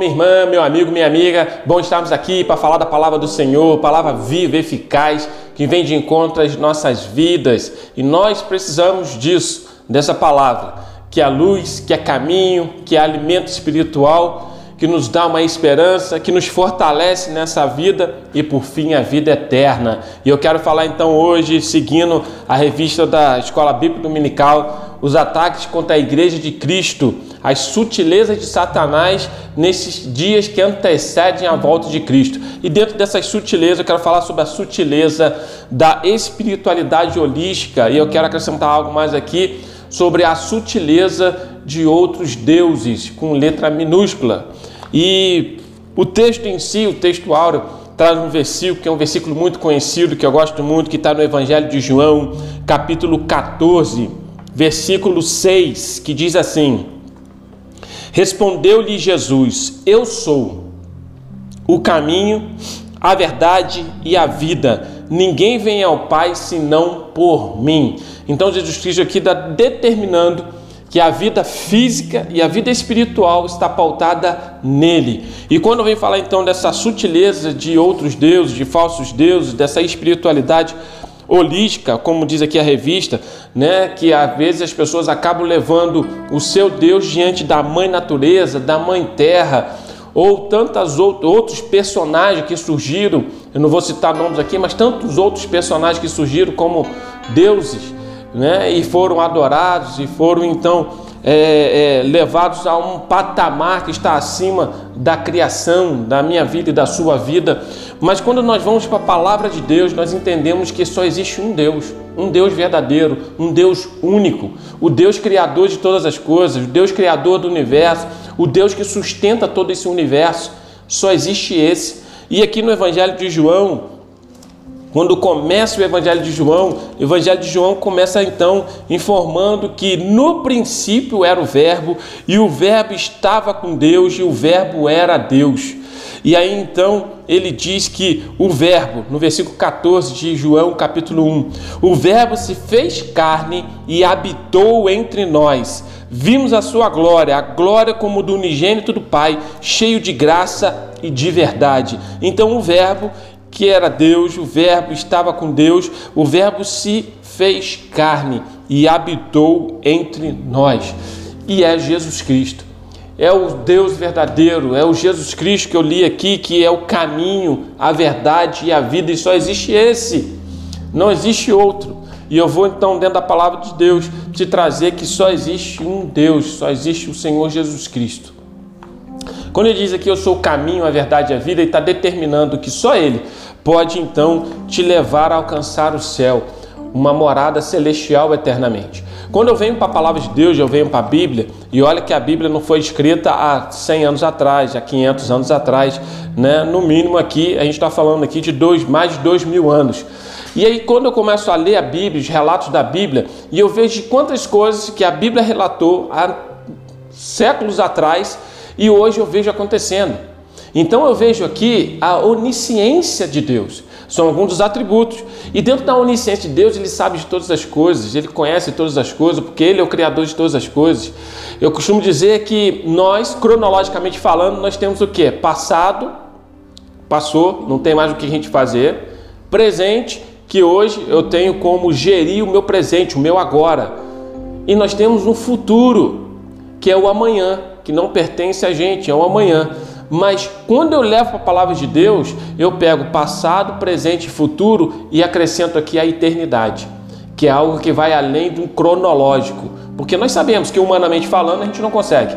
minha irmã, meu amigo, minha amiga? Bom estarmos aqui para falar da palavra do Senhor, palavra viva, eficaz, que vem de encontro às nossas vidas. E nós precisamos disso, dessa palavra, que é luz, que é caminho, que é alimento espiritual que nos dá uma esperança, que nos fortalece nessa vida e por fim a vida eterna. E eu quero falar então hoje, seguindo a revista da Escola Bíblica Dominical, os ataques contra a Igreja de Cristo, as sutilezas de Satanás nesses dias que antecedem a volta de Cristo. E dentro dessas sutilezas, eu quero falar sobre a sutileza da espiritualidade holística, e eu quero acrescentar algo mais aqui sobre a sutileza de outros deuses, com letra minúscula. E o texto em si, o texto áureo, traz um versículo que é um versículo muito conhecido, que eu gosto muito, que está no Evangelho de João, capítulo 14, versículo 6, que diz assim: Respondeu-lhe Jesus: Eu sou o caminho, a verdade e a vida. Ninguém vem ao Pai senão por mim. Então Jesus Cristo aqui está determinando que a vida física e a vida espiritual está pautada nele. E quando vem falar então dessa sutileza de outros deuses, de falsos deuses, dessa espiritualidade holística, como diz aqui a revista, né, que às vezes as pessoas acabam levando o seu Deus diante da mãe natureza, da mãe terra, ou tantos outros personagens que surgiram, eu não vou citar nomes aqui, mas tantos outros personagens que surgiram como deuses né? e foram adorados e foram então é, é, levados a um patamar que está acima da criação, da minha vida e da sua vida. Mas quando nós vamos para a palavra de Deus, nós entendemos que só existe um Deus, um Deus verdadeiro, um Deus único, o Deus criador de todas as coisas, o Deus criador do universo, o Deus que sustenta todo esse universo. Só existe esse. E aqui no Evangelho de João, quando começa o Evangelho de João, o Evangelho de João começa então informando que no princípio era o Verbo, e o Verbo estava com Deus, e o Verbo era Deus. E aí então ele diz que o Verbo, no versículo 14 de João, capítulo 1, o Verbo se fez carne e habitou entre nós. Vimos a sua glória, a glória como do unigênito do Pai, cheio de graça e de verdade. Então o Verbo que era Deus, o Verbo estava com Deus, o Verbo se fez carne e habitou entre nós. E é Jesus Cristo. É o Deus verdadeiro, é o Jesus Cristo que eu li aqui, que é o caminho, a verdade e a vida, e só existe esse, não existe outro. E eu vou então, dentro da palavra de Deus, te trazer que só existe um Deus, só existe o Senhor Jesus Cristo. Quando ele diz aqui, eu sou o caminho, a verdade e a vida, ele está determinando que só ele pode então te levar a alcançar o céu, uma morada celestial eternamente. Quando eu venho para a palavra de Deus, eu venho para a Bíblia, e olha que a Bíblia não foi escrita há 100 anos atrás, há 500 anos atrás, né? no mínimo aqui, a gente está falando aqui de dois, mais de dois mil anos. E aí, quando eu começo a ler a Bíblia, os relatos da Bíblia, e eu vejo quantas coisas que a Bíblia relatou há séculos atrás e hoje eu vejo acontecendo. Então eu vejo aqui a onisciência de Deus. São alguns dos atributos. E dentro da onisciência de Deus, ele sabe de todas as coisas, ele conhece todas as coisas, porque ele é o criador de todas as coisas. Eu costumo dizer que nós, cronologicamente falando, nós temos o que? Passado, passou, não tem mais o que a gente fazer. Presente, que hoje eu tenho como gerir o meu presente, o meu agora. E nós temos um futuro, que é o amanhã, que não pertence a gente, é o amanhã. Mas quando eu levo para a palavra de Deus, eu pego passado, presente e futuro e acrescento aqui a eternidade, que é algo que vai além um cronológico. Porque nós sabemos que, humanamente falando, a gente não consegue.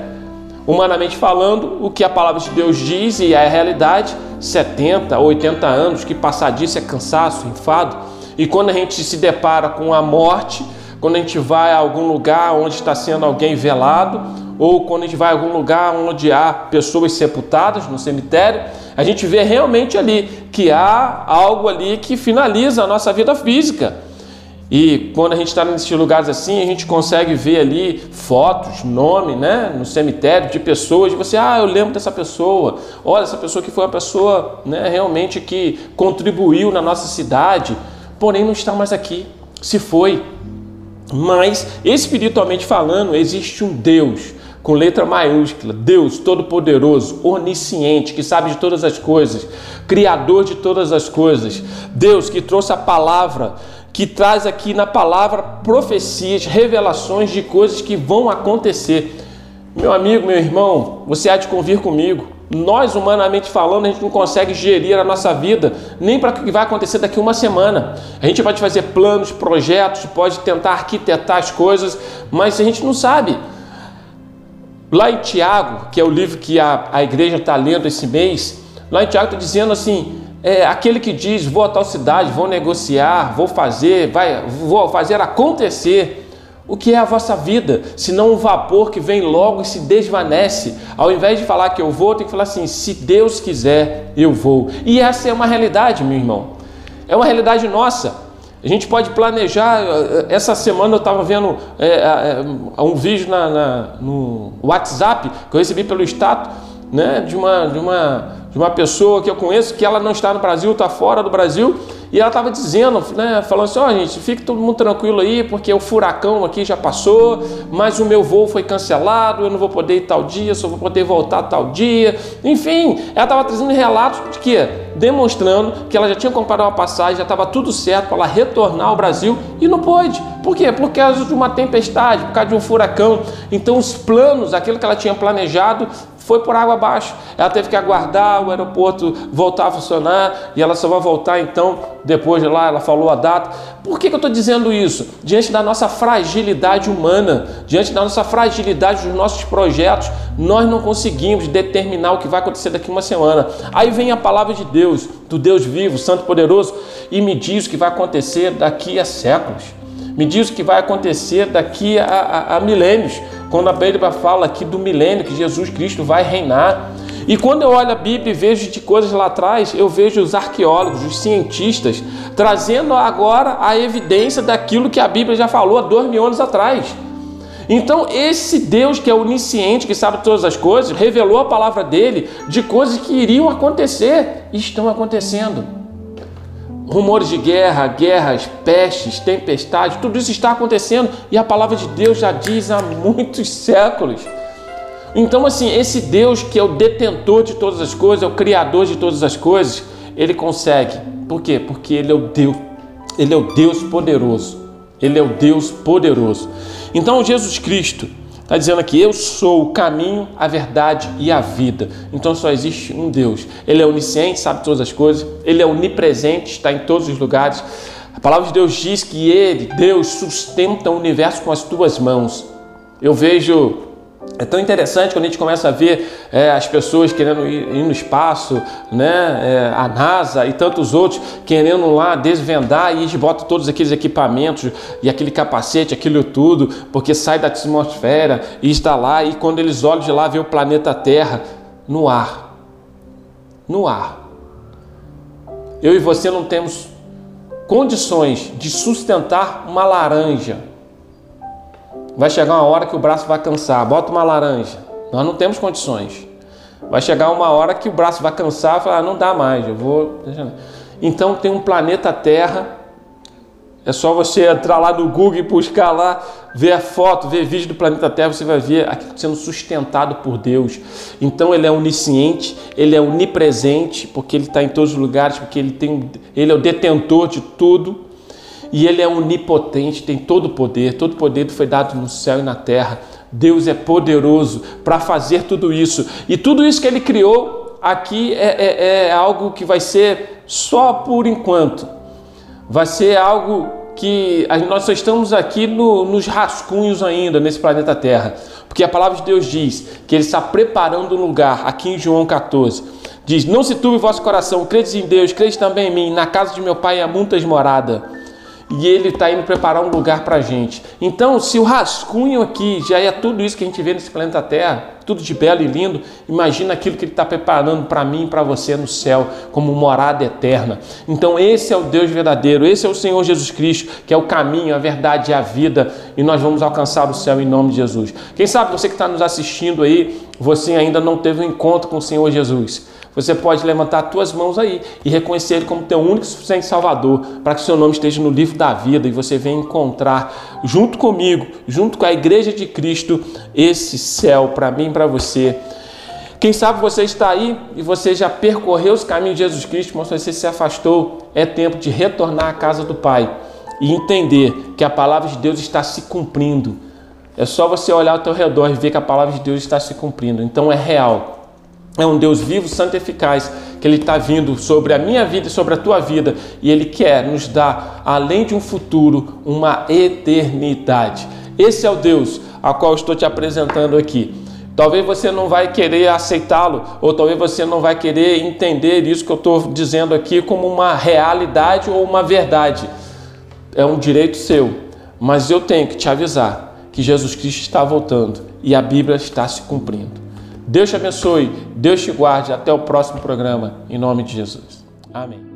Humanamente falando, o que a palavra de Deus diz e é a realidade, 70, 80 anos, que passar disso é cansaço, enfado. E quando a gente se depara com a morte, quando a gente vai a algum lugar onde está sendo alguém velado, ou quando a gente vai a algum lugar onde há pessoas sepultadas no cemitério, a gente vê realmente ali que há algo ali que finaliza a nossa vida física. E quando a gente está nesses lugares assim, a gente consegue ver ali fotos, nome, né, no cemitério de pessoas, e você, ah, eu lembro dessa pessoa, olha, essa pessoa que foi uma pessoa né, realmente que contribuiu na nossa cidade, porém não está mais aqui, se foi. Mas, espiritualmente falando, existe um Deus com letra maiúscula. Deus Todo-Poderoso, Onisciente, que sabe de todas as coisas, Criador de todas as coisas. Deus que trouxe a palavra, que traz aqui na palavra profecias, revelações de coisas que vão acontecer. Meu amigo, meu irmão, você há de convir comigo. Nós, humanamente falando, a gente não consegue gerir a nossa vida nem para o que vai acontecer daqui uma semana. A gente pode fazer planos, projetos, pode tentar arquitetar as coisas, mas a gente não sabe. Lá em Tiago, que é o livro que a, a igreja está lendo esse mês, lá em Tiago está dizendo assim: é, aquele que diz vou a tal cidade, vou negociar, vou fazer, vai, vou fazer acontecer. O que é a vossa vida? Senão um vapor que vem logo e se desvanece. Ao invés de falar que eu vou, tem que falar assim: se Deus quiser, eu vou. E essa é uma realidade, meu irmão. É uma realidade nossa. A gente pode planejar. Essa semana eu estava vendo é, é, um vídeo na, na, no WhatsApp que eu recebi pelo status né, de, uma, de, uma, de uma pessoa que eu conheço que ela não está no Brasil, está fora do Brasil e ela estava dizendo, né, falando assim, ó oh, gente, fique todo mundo tranquilo aí, porque o furacão aqui já passou, mas o meu voo foi cancelado, eu não vou poder ir tal dia, só vou poder voltar tal dia. Enfim, ela estava trazendo relatos de que demonstrando que ela já tinha comprado uma passagem, já estava tudo certo para ela retornar ao Brasil e não pôde. Por quê? Por causa de uma tempestade, por causa de um furacão. Então os planos, aquilo que ela tinha planejado, foi por água abaixo. Ela teve que aguardar o aeroporto voltar a funcionar e ela só vai voltar então depois de lá. Ela falou a data. Por que, que eu estou dizendo isso? Diante da nossa fragilidade humana, diante da nossa fragilidade dos nossos projetos, nós não conseguimos determinar o que vai acontecer daqui uma semana. Aí vem a palavra de Deus, do Deus vivo, Santo Poderoso, e me diz o que vai acontecer daqui a séculos. Me diz o que vai acontecer daqui a, a, a milênios quando a Bíblia fala aqui do milênio que Jesus Cristo vai reinar. E quando eu olho a Bíblia e vejo de coisas lá atrás, eu vejo os arqueólogos, os cientistas, trazendo agora a evidência daquilo que a Bíblia já falou há dois mil anos atrás. Então, esse Deus que é onisciente, que sabe todas as coisas, revelou a palavra dele de coisas que iriam acontecer e estão acontecendo rumores de guerra, guerras, pestes, tempestades, tudo isso está acontecendo e a palavra de Deus já diz há muitos séculos. Então, assim, esse Deus que é o detentor de todas as coisas, é o criador de todas as coisas, ele consegue. Por quê? Porque ele é o Deus, ele é o Deus poderoso. Ele é o Deus poderoso. Então, Jesus Cristo, Está dizendo aqui: Eu sou o caminho, a verdade e a vida. Então só existe um Deus. Ele é onisciente, sabe todas as coisas. Ele é onipresente, está em todos os lugares. A palavra de Deus diz que Ele, Deus, sustenta o universo com as tuas mãos. Eu vejo é tão interessante quando a gente começa a ver é, as pessoas querendo ir, ir no espaço, né? É, a NASA e tantos outros querendo lá desvendar e eles botam todos aqueles equipamentos e aquele capacete, aquilo tudo, porque sai da atmosfera e está lá. E quando eles olham de lá, vê o planeta Terra no ar. No ar. Eu e você não temos condições de sustentar uma laranja Vai chegar uma hora que o braço vai cansar. Bota uma laranja. Nós não temos condições. Vai chegar uma hora que o braço vai cansar e falar, ah, não dá mais, eu vou. Então tem um planeta Terra. É só você entrar lá no Google e buscar lá, ver a foto, ver vídeo do planeta Terra, você vai ver aquilo sendo sustentado por Deus. Então ele é onisciente, ele é onipresente, porque ele está em todos os lugares, porque ele, tem, ele é o detentor de tudo e ele é onipotente, tem todo o poder, todo o poder foi dado no céu e na terra. Deus é poderoso para fazer tudo isso. E tudo isso que ele criou aqui é, é, é algo que vai ser só por enquanto. Vai ser algo que nós só estamos aqui no, nos rascunhos ainda nesse planeta Terra. Porque a palavra de Deus diz que Ele está preparando um lugar, aqui em João 14. Diz: Não se turbe vosso coração, credes em Deus, credes também em mim. Na casa de meu pai há muitas moradas e ele está indo preparar um lugar para a gente. Então, se o rascunho aqui já é tudo isso que a gente vê nesse planeta Terra, tudo de belo e lindo, imagina aquilo que ele está preparando para mim e para você no céu, como morada eterna. Então, esse é o Deus verdadeiro, esse é o Senhor Jesus Cristo, que é o caminho, a verdade e a vida, e nós vamos alcançar o céu em nome de Jesus. Quem sabe você que está nos assistindo aí, você ainda não teve um encontro com o Senhor Jesus. Você pode levantar tuas mãos aí e reconhecer Ele como teu único e suficiente Salvador, para que seu nome esteja no livro da vida e você venha encontrar, junto comigo, junto com a Igreja de Cristo, esse céu para mim e para você. Quem sabe você está aí e você já percorreu os caminhos de Jesus Cristo, mas você se afastou. É tempo de retornar à casa do Pai e entender que a palavra de Deus está se cumprindo. É só você olhar ao teu redor e ver que a palavra de Deus está se cumprindo. Então é real. É um Deus vivo, santo e eficaz, que Ele está vindo sobre a minha vida e sobre a tua vida, e Ele quer nos dar, além de um futuro, uma eternidade. Esse é o Deus a qual estou te apresentando aqui. Talvez você não vai querer aceitá-lo, ou talvez você não vai querer entender isso que eu estou dizendo aqui como uma realidade ou uma verdade. É um direito seu, mas eu tenho que te avisar que Jesus Cristo está voltando e a Bíblia está se cumprindo. Deus te abençoe, Deus te guarde. Até o próximo programa, em nome de Jesus. Amém.